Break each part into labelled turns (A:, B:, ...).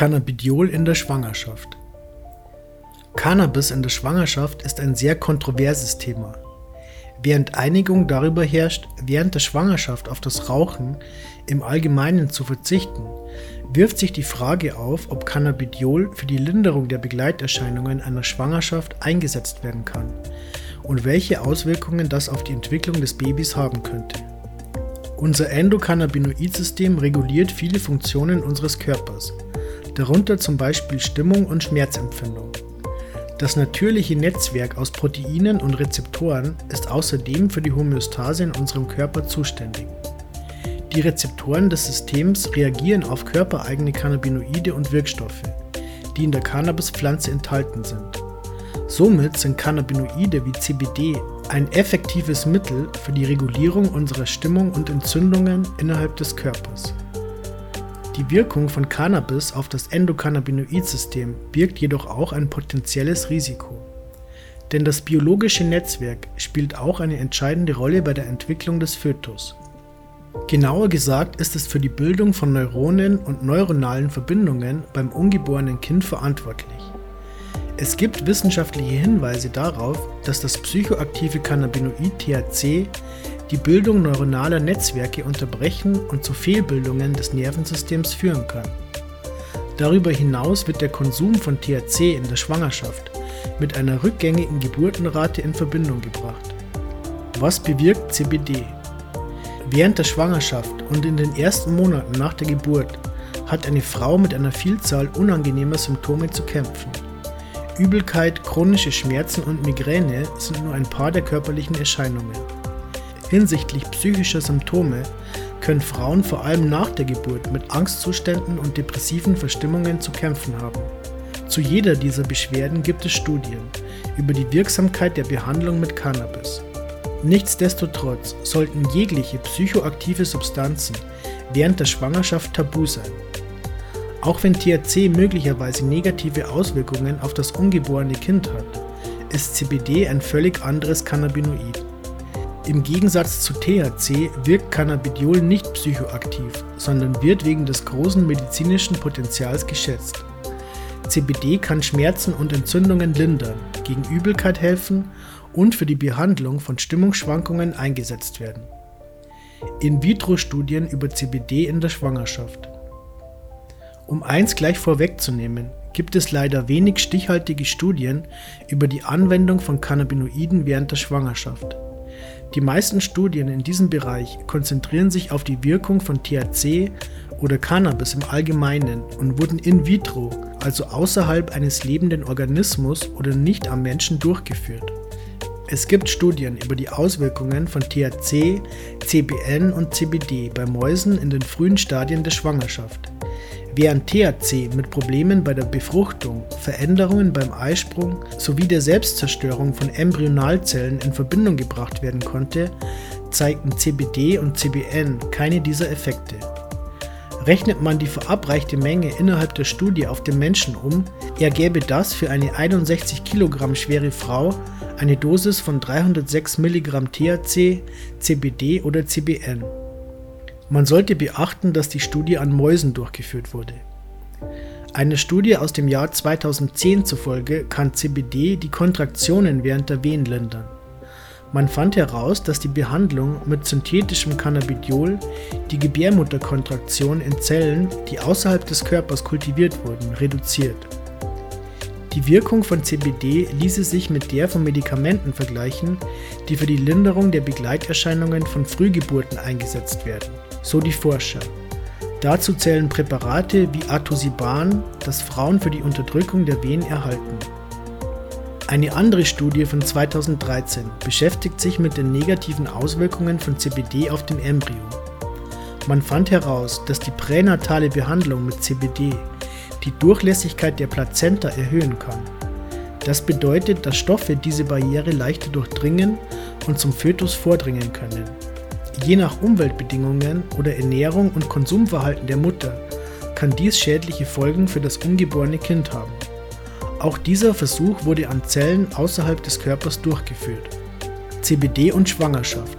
A: Cannabidiol in der Schwangerschaft. Cannabis in der Schwangerschaft ist ein sehr kontroverses Thema. Während Einigung darüber herrscht, während der Schwangerschaft auf das Rauchen im Allgemeinen zu verzichten, wirft sich die Frage auf, ob Cannabidiol für die Linderung der Begleiterscheinungen einer Schwangerschaft eingesetzt werden kann und welche Auswirkungen das auf die Entwicklung des Babys haben könnte. Unser Endokannabinoid-System reguliert viele Funktionen unseres Körpers, darunter zum Beispiel Stimmung und Schmerzempfindung. Das natürliche Netzwerk aus Proteinen und Rezeptoren ist außerdem für die Homöostase in unserem Körper zuständig. Die Rezeptoren des Systems reagieren auf körpereigene Cannabinoide und Wirkstoffe, die in der Cannabispflanze enthalten sind. Somit sind Cannabinoide wie CBD ein effektives Mittel für die Regulierung unserer Stimmung und Entzündungen innerhalb des Körpers. Die Wirkung von Cannabis auf das Endokannabinoid-System birgt jedoch auch ein potenzielles Risiko. Denn das biologische Netzwerk spielt auch eine entscheidende Rolle bei der Entwicklung des Fötus. Genauer gesagt ist es für die Bildung von Neuronen und neuronalen Verbindungen beim ungeborenen Kind verantwortlich. Es gibt wissenschaftliche Hinweise darauf, dass das psychoaktive Cannabinoid THC die Bildung neuronaler Netzwerke unterbrechen und zu Fehlbildungen des Nervensystems führen kann. Darüber hinaus wird der Konsum von THC in der Schwangerschaft mit einer rückgängigen Geburtenrate in Verbindung gebracht. Was bewirkt CBD? Während der Schwangerschaft und in den ersten Monaten nach der Geburt hat eine Frau mit einer Vielzahl unangenehmer Symptome zu kämpfen. Übelkeit, chronische Schmerzen und Migräne sind nur ein paar der körperlichen Erscheinungen. Hinsichtlich psychischer Symptome können Frauen vor allem nach der Geburt mit Angstzuständen und depressiven Verstimmungen zu kämpfen haben. Zu jeder dieser Beschwerden gibt es Studien über die Wirksamkeit der Behandlung mit Cannabis. Nichtsdestotrotz sollten jegliche psychoaktive Substanzen während der Schwangerschaft tabu sein. Auch wenn THC möglicherweise negative Auswirkungen auf das ungeborene Kind hat, ist CBD ein völlig anderes Cannabinoid. Im Gegensatz zu THC wirkt Cannabidiol nicht psychoaktiv, sondern wird wegen des großen medizinischen Potenzials geschätzt. CBD kann Schmerzen und Entzündungen lindern, gegen Übelkeit helfen und für die Behandlung von Stimmungsschwankungen eingesetzt werden. In-vitro-Studien über CBD in der Schwangerschaft. Um eins gleich vorwegzunehmen, gibt es leider wenig stichhaltige Studien über die Anwendung von Cannabinoiden während der Schwangerschaft. Die meisten Studien in diesem Bereich konzentrieren sich auf die Wirkung von THC oder Cannabis im Allgemeinen und wurden in vitro, also außerhalb eines lebenden Organismus oder nicht am Menschen durchgeführt. Es gibt Studien über die Auswirkungen von THC, CBN und CBD bei Mäusen in den frühen Stadien der Schwangerschaft. Während THC mit Problemen bei der Befruchtung, Veränderungen beim Eisprung sowie der Selbstzerstörung von Embryonalzellen in Verbindung gebracht werden konnte, zeigten CBD und CBN keine dieser Effekte. Rechnet man die verabreichte Menge innerhalb der Studie auf den Menschen um, ergäbe das für eine 61 Kilogramm schwere Frau eine Dosis von 306 Milligramm THC, CBD oder CBN. Man sollte beachten, dass die Studie an Mäusen durchgeführt wurde. Eine Studie aus dem Jahr 2010 zufolge kann CBD die Kontraktionen während der Wehen lindern. Man fand heraus, dass die Behandlung mit synthetischem Cannabidiol die Gebärmutterkontraktion in Zellen, die außerhalb des Körpers kultiviert wurden, reduziert. Die Wirkung von CBD ließe sich mit der von Medikamenten vergleichen, die für die Linderung der Begleiterscheinungen von Frühgeburten eingesetzt werden so die Forscher. Dazu zählen Präparate wie Atosiban, das Frauen für die Unterdrückung der Wehen erhalten. Eine andere Studie von 2013 beschäftigt sich mit den negativen Auswirkungen von CBD auf den Embryo. Man fand heraus, dass die pränatale Behandlung mit CBD die Durchlässigkeit der Plazenta erhöhen kann. Das bedeutet, dass Stoffe diese Barriere leichter durchdringen und zum Fötus vordringen können. Je nach Umweltbedingungen oder Ernährung und Konsumverhalten der Mutter kann dies schädliche Folgen für das ungeborene Kind haben. Auch dieser Versuch wurde an Zellen außerhalb des Körpers durchgeführt. CBD und Schwangerschaft.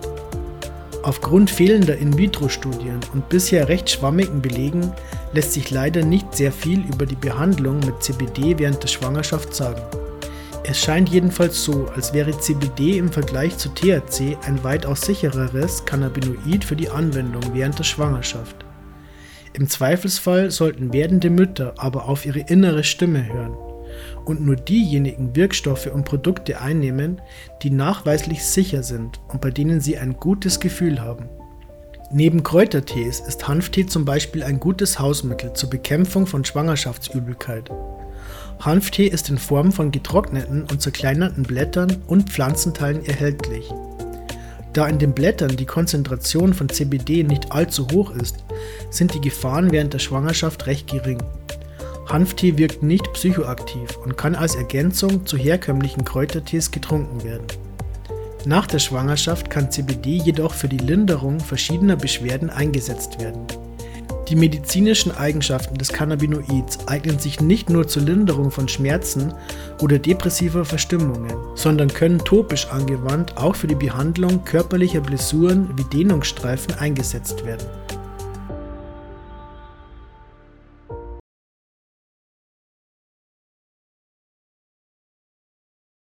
A: Aufgrund fehlender In-vitro-Studien und bisher recht schwammigen Belegen lässt sich leider nicht sehr viel über die Behandlung mit CBD während der Schwangerschaft sagen. Es scheint jedenfalls so, als wäre CBD im Vergleich zu THC ein weitaus sichereres Cannabinoid für die Anwendung während der Schwangerschaft. Im Zweifelsfall sollten werdende Mütter aber auf ihre innere Stimme hören und nur diejenigen Wirkstoffe und Produkte einnehmen, die nachweislich sicher sind und bei denen sie ein gutes Gefühl haben. Neben Kräutertees ist Hanftee zum Beispiel ein gutes Hausmittel zur Bekämpfung von Schwangerschaftsübelkeit. Hanftee ist in Form von getrockneten und zerkleinerten Blättern und Pflanzenteilen erhältlich. Da in den Blättern die Konzentration von CBD nicht allzu hoch ist, sind die Gefahren während der Schwangerschaft recht gering. Hanftee wirkt nicht psychoaktiv und kann als Ergänzung zu herkömmlichen Kräutertees getrunken werden. Nach der Schwangerschaft kann CBD jedoch für die Linderung verschiedener Beschwerden eingesetzt werden. Die medizinischen Eigenschaften des Cannabinoids eignen sich nicht nur zur Linderung von Schmerzen oder depressiver Verstimmungen, sondern können topisch angewandt auch für die Behandlung körperlicher Blessuren wie Dehnungsstreifen eingesetzt werden.